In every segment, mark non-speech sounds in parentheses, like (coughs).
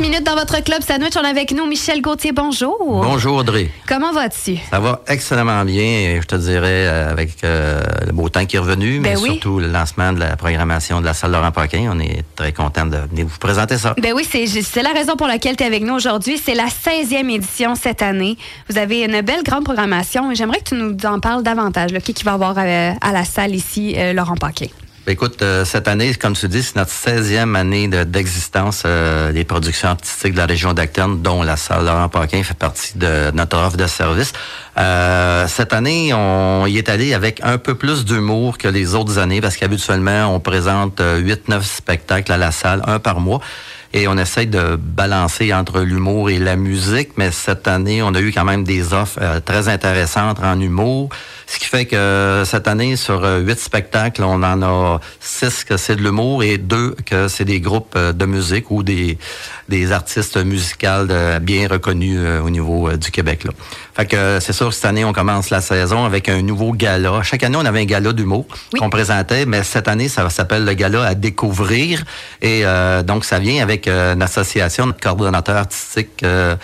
minutes dans votre club sandwich. On est avec nous Michel Gauthier. Bonjour. Bonjour Audrey. Comment vas-tu? Ça va excellemement bien. Je te dirais euh, avec euh, le beau temps qui est revenu, Ben mais oui. surtout le lancement de la programmation de la salle Laurent Paquin. On est très content de venir vous présenter ça. Ben oui, c'est la raison pour laquelle tu es avec nous aujourd'hui. C'est la 16e édition cette année. Vous avez une belle grande programmation j'aimerais que tu nous en parles davantage. Là, qui qui va avoir euh, à la salle ici, euh, Laurent Paquin? Ben, Écoute, euh, cette année, comme tu dis, c'est notre 16e année de- d'existence euh, des productions artistiques de la région d'Acton, dont la salle Laurent Paquin fait partie de notre offre de service. Euh, cette année, on y est allé avec un peu plus d'humour que les autres années, parce qu'habituellement, on présente 8-9 spectacles à la salle, un par mois. Et on essaye de balancer entre l'humour et la musique, mais cette année, on a eu quand même des offres euh, très intéressantes en humour. Ce qui fait que cette année, sur euh, huit spectacles, on en a six que c'est de l'humour et deux que c'est des groupes euh, de musique ou des, des artistes musicaux bien reconnus euh, au niveau euh, du Québec. Là. Fait que euh, c'est sûr que cette année, on commence la saison avec un nouveau gala. Chaque année, on avait un gala d'humour Oui. qu'on présentait, mais cette année, ça s'appelle le gala à découvrir. Et euh, donc, ça vient avec euh, une association, notre coordonnateur artistique. euh,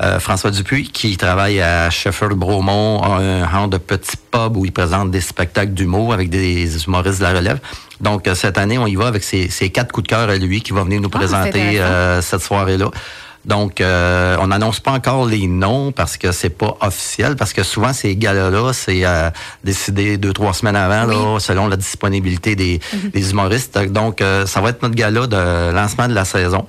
euh, François Dupuis, qui travaille à Sheffield Bromont, a un genre de petit pub où il présente des spectacles d'humour avec des humoristes de la relève. Donc, euh, cette année, on y va avec ses, ses quatre coups de cœur à lui qui va venir nous Ah, présenter euh, cette soirée-là. Donc, euh, on n'annonce pas encore les noms parce que c'est pas officiel, parce que souvent ces galas-là, c'est euh, décidé deux, trois semaines avant, là, selon la disponibilité des, des humoristes. Donc, euh, ça va être notre gala de lancement de la saison,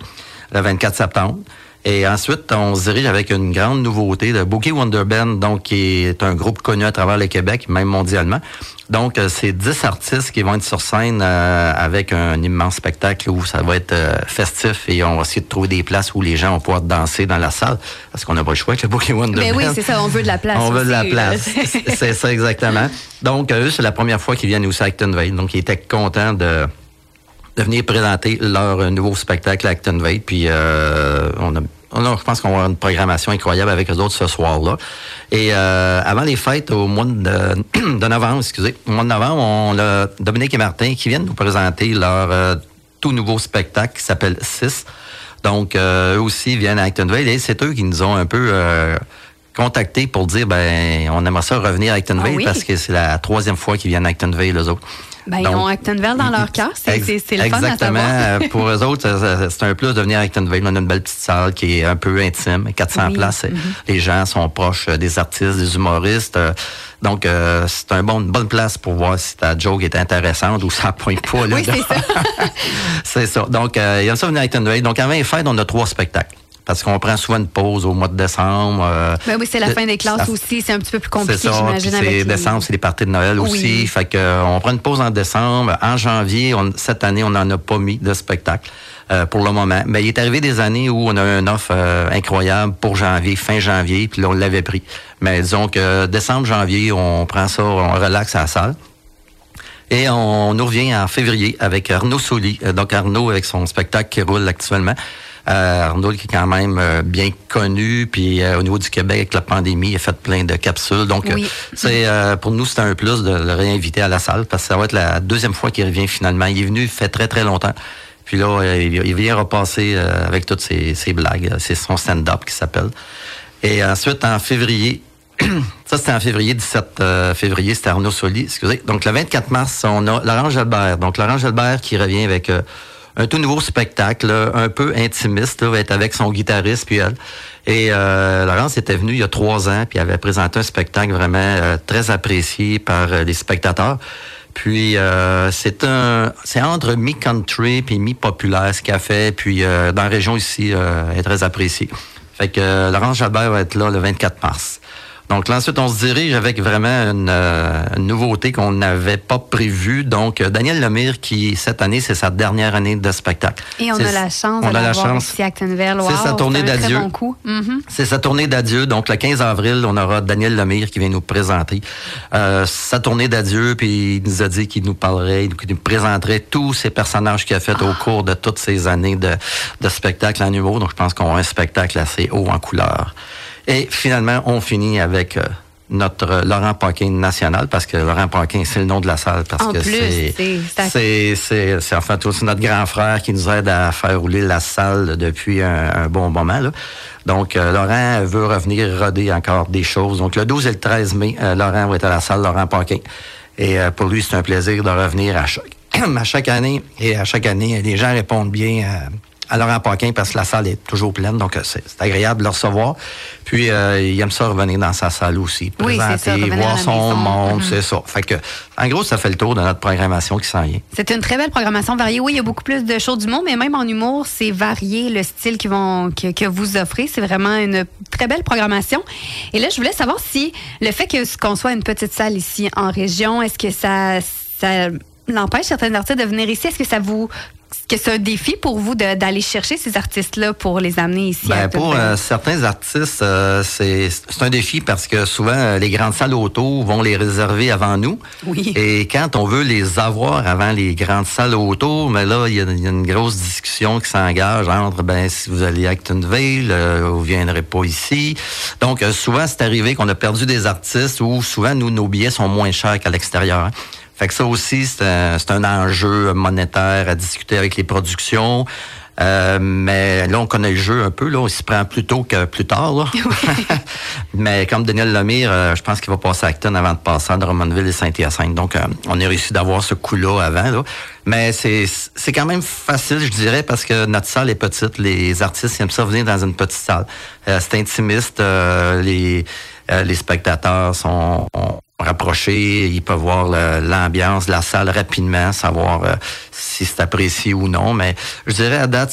le 24 septembre. Et ensuite, on se dirige avec une grande nouveauté de Bookie Wonder Band, donc qui est un groupe connu à travers le Québec, même mondialement. Donc, euh, c'est 10 artistes qui vont être sur scène euh, avec un immense spectacle où ça va être euh, festif et on va essayer de trouver des places où les gens vont pouvoir danser dans la salle parce qu'on n'a pas le choix avec le Bookie Wonder Ben oui, c'est ça, on veut de la place. On veut de la place. C'est- ça exactement. Donc, eux, c'est la première fois qu'ils viennent aussi à Actonville. Donc, ils étaient contents de, de venir présenter leur nouveau spectacle à Actonville. Puis, euh, on a je pense qu'on va avoir une programmation incroyable avec eux autres ce soir-là. Et euh, avant les fêtes, au mois de, (clears throat) de novembre, excusez, au mois de novembre, on a Dominique et Martin qui viennent nous présenter leur euh, tout nouveau spectacle qui s'appelle 6. Donc, euh, eux aussi viennent à Actonville et c'est eux qui nous ont un peu euh, contactés pour dire, ben, on aimerait ça revenir à Actonville Ah oui? parce que c'est la troisième fois qu'ils viennent à Actonville, eux autres. Ben, ils Donc, ont Actonville dans leur cœur. C'est Ex- c'est- c'est le fun Exactement. Euh, Pour eux autres, c'est un plus de venir à Actonville. On a une belle petite salle qui est un peu intime, 400 Oui. Mm-hmm. places. Les gens sont proches euh, des artistes, des humoristes. euh, donc, euh, c'est un bon, une bonne place pour voir si ta joke est intéressante ou ça pointe pas. là, Oui, c'est ça. (laughs) c'est ça. Donc, euh, il y a ça venir à Actonville. Donc, avant les fêtes, on a trois spectacles. Parce qu'on prend souvent une pause au mois de décembre. euh, Ben oui, c'est la fin des classes ça- aussi. C'est un petit peu plus c'est compliqué, ça. Puis j'imagine. c'est les- décembre, c'est les parties de Noël Oui. aussi. Fait que euh, on prend une pause en décembre. En janvier, on- cette année, on n'en a pas mis de spectacle euh, pour le moment. Mais il est arrivé des années où on a eu une offre euh, incroyable pour janvier, fin janvier, puis là, on l'avait pris. Mais disons que décembre, janvier, on prend ça, on relaxe à la salle. Et on nous revient en février avec Arnaud Soli. Euh, Donc Arnaud avec son spectacle qui roule actuellement. Euh, Arnaud qui est quand même euh, bien connu, puis euh, au niveau du Québec avec la pandémie, il a fait plein de capsules. Donc Oui. c'est euh, pour nous c'est un plus de le réinviter à la salle parce que ça va être la deuxième fois qu'il revient finalement. Il est venu il fait très très longtemps. Puis là, il vient repasser euh, avec toutes ses, ses blagues. C'est son stand-up qui s'appelle. Et ensuite, en février, (clears throat) ça c'était en février, 17 euh, février, c'était Arnaud Soli, excusez. Donc le 24 mars, on a Laurent Gelbert. Donc Laurent Gelbert qui revient avec euh, un tout nouveau spectacle, un peu intimiste, là, va être avec son guitariste puis elle. Et euh, Laurence était venu il y a trois ans, puis avait présenté un spectacle vraiment euh, très apprécié par euh, les spectateurs. Puis euh, c'est un, c'est entre mi-country puis mi-populaire ce qu'elle fait. Puis euh, dans la région ici, elle est très appréciée. Fait que Laurence Jalbert va être là le 24 mars. Donc là, ensuite, on se dirige avec vraiment une, euh, une nouveauté qu'on n'avait pas prévue. Donc, euh, Daniel Lemire, qui, cette année, c'est sa dernière année de spectacle. Et on a la chance on de a la chance. ici à Actonville. C'est sa tournée d'adieu. bon. Mhm. C'est sa tournée d'adieu. Donc, le 15 avril, on aura Daniel Lemire qui vient nous présenter euh, sa tournée d'adieu. Puis, il nous a dit qu'il nous parlerait, qu'il nous présenterait tous ces personnages qu'il a fait au cours de toutes ces années de, de spectacle en humour. Donc, je pense qu'on a un spectacle assez haut en couleur. Et finalement, on finit avec euh, notre Laurent Paquin national, parce que Laurent Paquin, c'est le nom de la salle, parce En que c'est, c'est- c'est, c'est, c'est en fait aussi notre grand frère qui nous aide à faire rouler la salle depuis un, un bon moment, là. Donc, euh, Laurent veut revenir roder encore des choses. Donc, le 12 et le 13 mai, euh, Laurent va être à la salle, Laurent Paquin. Et euh, pour lui, c'est un plaisir de revenir à chaque, (clears throat) à chaque année. Et à chaque année, les gens répondent bien à, à Laurent Paquin parce que la salle est toujours pleine. Donc, euh, c'est, agréable de le recevoir. Puis, euh, il aime ça revenir dans sa salle aussi. Oui, c'est ça, Présenter, voir son monde, Mhm. c'est ça. Fait que, en gros, ça fait le tour de notre programmation qui s'en vient. C'est une très belle programmation variée. Oui, il y a beaucoup plus de shows du monde, mais même en humour, c'est varié le style qu'ils vont, que, que vous offrez. C'est vraiment une très belle programmation. Et là, je voulais savoir si le fait que qu'on soit une petite salle ici en région, est-ce que ça, ça l'empêche certains artistes de venir ici? Est-ce que ça vous que c'est un défi pour vous d'aller chercher ces artistes-là pour les amener ici à Ben, pour euh, certains artistes, euh, c'est un défi parce que souvent, euh, les grandes salles auto vont les réserver avant nous. Oui. Et quand on veut les avoir avant les grandes salles auto, mais là, il y, a il y a une grosse discussion qui s'engage entre, ben, si vous allez à Actonville, euh, vous viendrez pas ici. Donc, souvent, c'est arrivé qu'on a perdu des artistes où souvent, nous, nos billets sont moins chers qu'à l'extérieur. Fait que ça aussi, c'est un, c'est un enjeu monétaire à discuter avec les productions. Euh, mais là, on connaît le jeu un peu. Là, on s'y prend plus tôt que plus tard. Là. (laughs) (laughs) mais comme Daniel Lemire, euh, je pense qu'il va passer à Acton avant de passer à Drummondville et Saint-Hyacinthe. Donc, euh, on a réussi d'avoir ce coup-là avant. Là. Mais c'est c'est quand même facile, je dirais, parce que notre salle est petite. Les artistes aiment ça venir dans une petite salle. Euh, c'est intimiste. euh, les, euh, les spectateurs sont... ont- rapprochés, ils peuvent voir l'ambiance de la salle rapidement, savoir euh, si c'est apprécié ou non. Mais je dirais à date,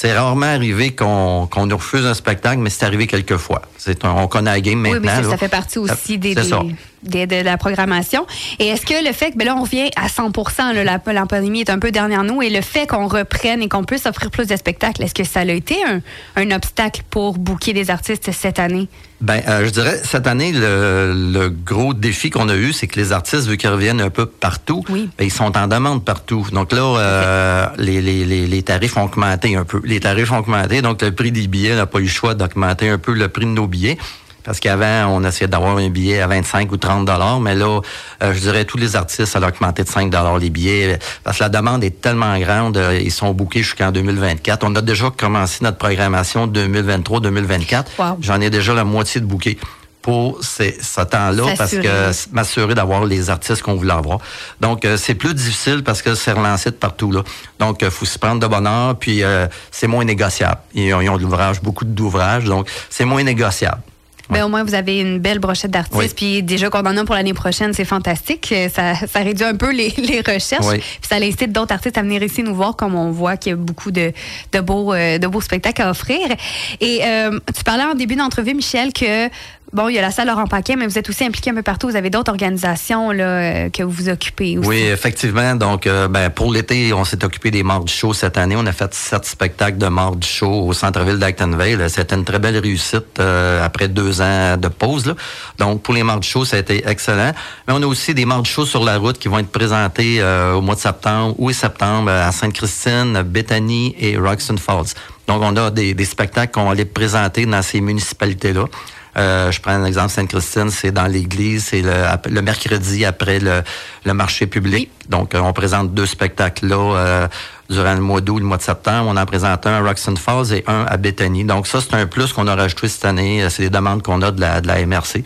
c'est rarement arrivé qu'on nous refuse un spectacle, mais c'est arrivé quelques fois. Un- on connaît la game Oui, maintenant. mais ça, fait partie aussi des, ça. des- des- de la programmation. Et est-ce que le fait que, ben là, on revient à 100 là, la, la pandémie est un peu derrière nous, et le fait qu'on reprenne et qu'on puisse offrir plus de spectacles, est-ce que ça a été un, un obstacle pour booker des artistes cette année? Ben, euh, je dirais, cette année, le, le gros défi qu'on a eu, c'est que les artistes, vu qu'ils reviennent un peu partout, Oui. ben, ils sont en demande partout. Donc là, euh, les, les, les, les tarifs ont augmenté un peu. Les tarifs ont augmenté, donc le prix des billets n'a pas eu le choix d'augmenter un peu le prix de nos billets. Parce qu'avant, on essayait d'avoir un billet à 25 ou 30 dollars, mais là, euh, je dirais tous les artistes, ça a augmenté de 5 dollars les billets. Parce que la demande est tellement grande, euh, ils sont bookés jusqu'en 2024. On a déjà commencé notre programmation 2023-2024. Wow. J'en ai déjà la moitié de bouquets pour ces, ce temps-là parce que m'assurer d'avoir les artistes qu'on voulait avoir. Donc euh, c'est plus difficile parce que c'est relancé de partout là. Donc il faut s'y prendre de bonheur puis euh, c'est moins négociable. Ils ont, ils ont de l'ouvrage, beaucoup d'ouvrages, donc c'est moins négociable. Ben, au moins, vous avez une belle brochette d'artistes. Oui. Puis déjà qu'on en a pour l'année prochaine, c'est fantastique. Euh, Ça, ça réduit un peu les, les recherches. Oui. Puis ça incite d'autres artistes à venir ici nous voir, comme on voit qu'il y a beaucoup de, de, beaux, euh, de beaux spectacles à offrir. Et euh, tu parlais en début d'entrevue, Michel, que bon, il y a la salle Laurent Paquin, mais vous êtes aussi impliqué un peu partout. Vous avez d'autres organisations là, euh, que vous vous occupez aussi. Oui, effectivement. Donc, euh, ben, pour l'été, on s'est occupé des Mardis Show cette année. On a fait sept spectacles de Mardis Show au centre-ville d'Actonville. C'était une très belle réussite euh, après deux ans de pause. Là. Donc, pour les Mardis Show, ça a été excellent. Mais on a aussi des Mardis Show sur la route qui vont être présentés euh, au mois de septembre ou septembre à Sainte-Christine, Bethany et Roxton Falls. Donc, on a des, des spectacles qu'on va aller présenter dans ces municipalités-là. Euh, je prends un exemple, Sainte-Christine, c'est dans l'église, c'est le, le mercredi après le, le marché public. Donc, euh, on présente deux spectacles là euh, durant le mois d'août, le mois de septembre. On en présente un à Roxton Falls et un à Bethany. Donc, ça, c'est un plus qu'on a rajouté cette année. Euh, C'est des demandes qu'on a de la, de la MRC.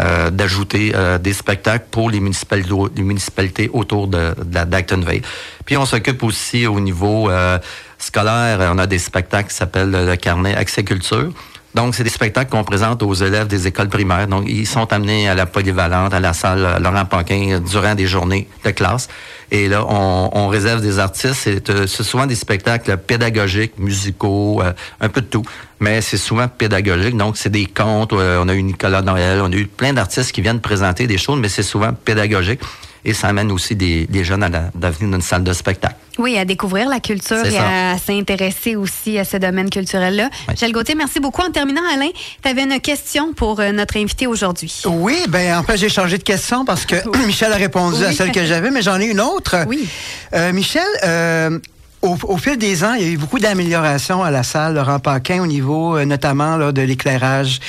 euh, d'ajouter euh, des spectacles pour les municipalités, les municipalités autour de, de la d'Actonville. Puis on s'occupe aussi au niveau euh, scolaire, on a des spectacles qui s'appellent le carnet Accès Culture. Donc, c'est des spectacles qu'on présente aux élèves des écoles primaires. Donc, ils sont amenés à la polyvalente, à la salle Laurent Paquin euh, durant des journées de classe. Et là, on, réserve des artistes. C'est euh, souvent des spectacles pédagogiques, musicaux, euh, un peu de tout. Mais c'est souvent pédagogique. Donc, c'est des contes. euh, on a eu Nicolas Noël. On a eu plein d'artistes qui viennent présenter des choses, mais c'est souvent pédagogique. Et ça amène aussi des, des jeunes à la- d'avenir d'une salle de spectacle. Oui, à découvrir la culture et ça. à s'intéresser aussi à ce domaine culturel-là. Oui. Michel Gauthier, merci beaucoup. En terminant, Alain, tu avais une question pour euh, notre invité aujourd'hui. Oui, ben en fait, j'ai changé de question parce que (coughs) Michel a répondu à celle que j'avais, mais j'en ai une autre. Oui. Euh, Michel, euh, au, fil des ans, il y a eu beaucoup d'améliorations à la salle Laurent Paquin au niveau euh, notamment de l'éclairage,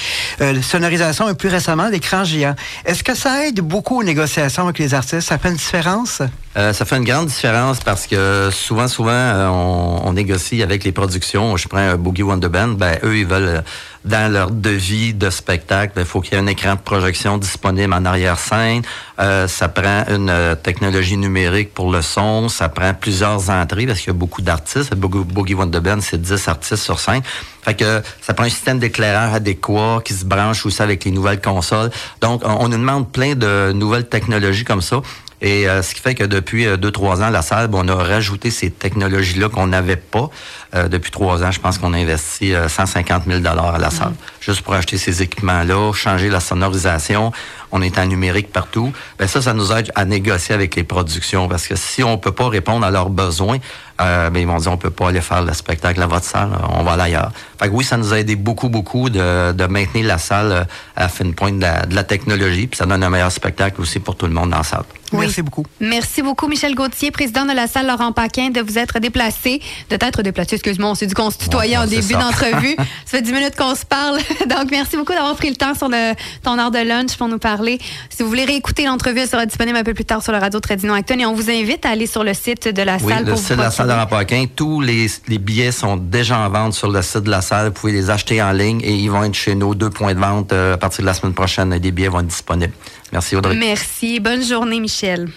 euh, sonorisation et plus récemment l'écran géant. Est-ce que ça aide beaucoup aux négociations avec les artistes? Ça fait une différence? Euh, ça fait une grande différence parce que souvent, souvent, on, négocie avec les productions. Je prends Boogie Wonder Band, ben eux, ils veulent dans leur devis de spectacle, il faut qu'il y ait un écran de projection disponible en arrière-scène. Euh, ça prend une technologie numérique pour le son. Ça prend plusieurs entrées parce qu'il y a beaucoup d'artistes. Boogie Wonder Band, c'est 10 artistes sur scène. Fait que ça prend un système d'éclairage adéquat qui se branche aussi avec les nouvelles consoles. Donc, on, on nous demande plein de nouvelles technologies comme ça. Et euh, ce qui fait que depuis euh, deux, trois ans, la salle, on a rajouté ces technologies-là qu'on n'avait pas. Euh, depuis trois ans, je pense qu'on a investi 150 000 à la salle, juste pour acheter ces équipements-là, changer la sonorisation. On est en numérique partout. Ben ça, ça nous aide à négocier avec les productions parce que si on peut pas répondre à leurs besoins, euh, ben ils vont dire on peut pas aller faire le spectacle à votre salle, on va aller ailleurs. Fait que oui, ça nous a aidé beaucoup, beaucoup de, de maintenir la salle à la fin pointe de la, de la technologie, puis ça donne un meilleur spectacle aussi pour tout le monde dans la salle. Merci beaucoup. Merci beaucoup, Michel Gauthier, président de la salle Laurent Paquin, de vous être déplacé, de t'être déplacé, excuse-moi, on s'est dit qu'on se tutoyait en début d'entrevue. (laughs) ça fait dix minutes qu'on se parle. (laughs) Donc, merci beaucoup d'avoir pris le temps sur le, ton heure de lunch pour nous parler. Si vous voulez réécouter l'entrevue, elle sera disponible un peu plus tard sur le radio Tradino Acton et on vous invite à aller sur le site de la oui, salle. le site de la salle Tous les, les, billets sont déjà en vente sur le site de la salle. Vous pouvez les acheter en ligne et ils vont être chez nos deux points de vente euh, à partir de la semaine prochaine. Les billets vont être disponibles. Merci Audrey. Merci. Bonne journée, Michel.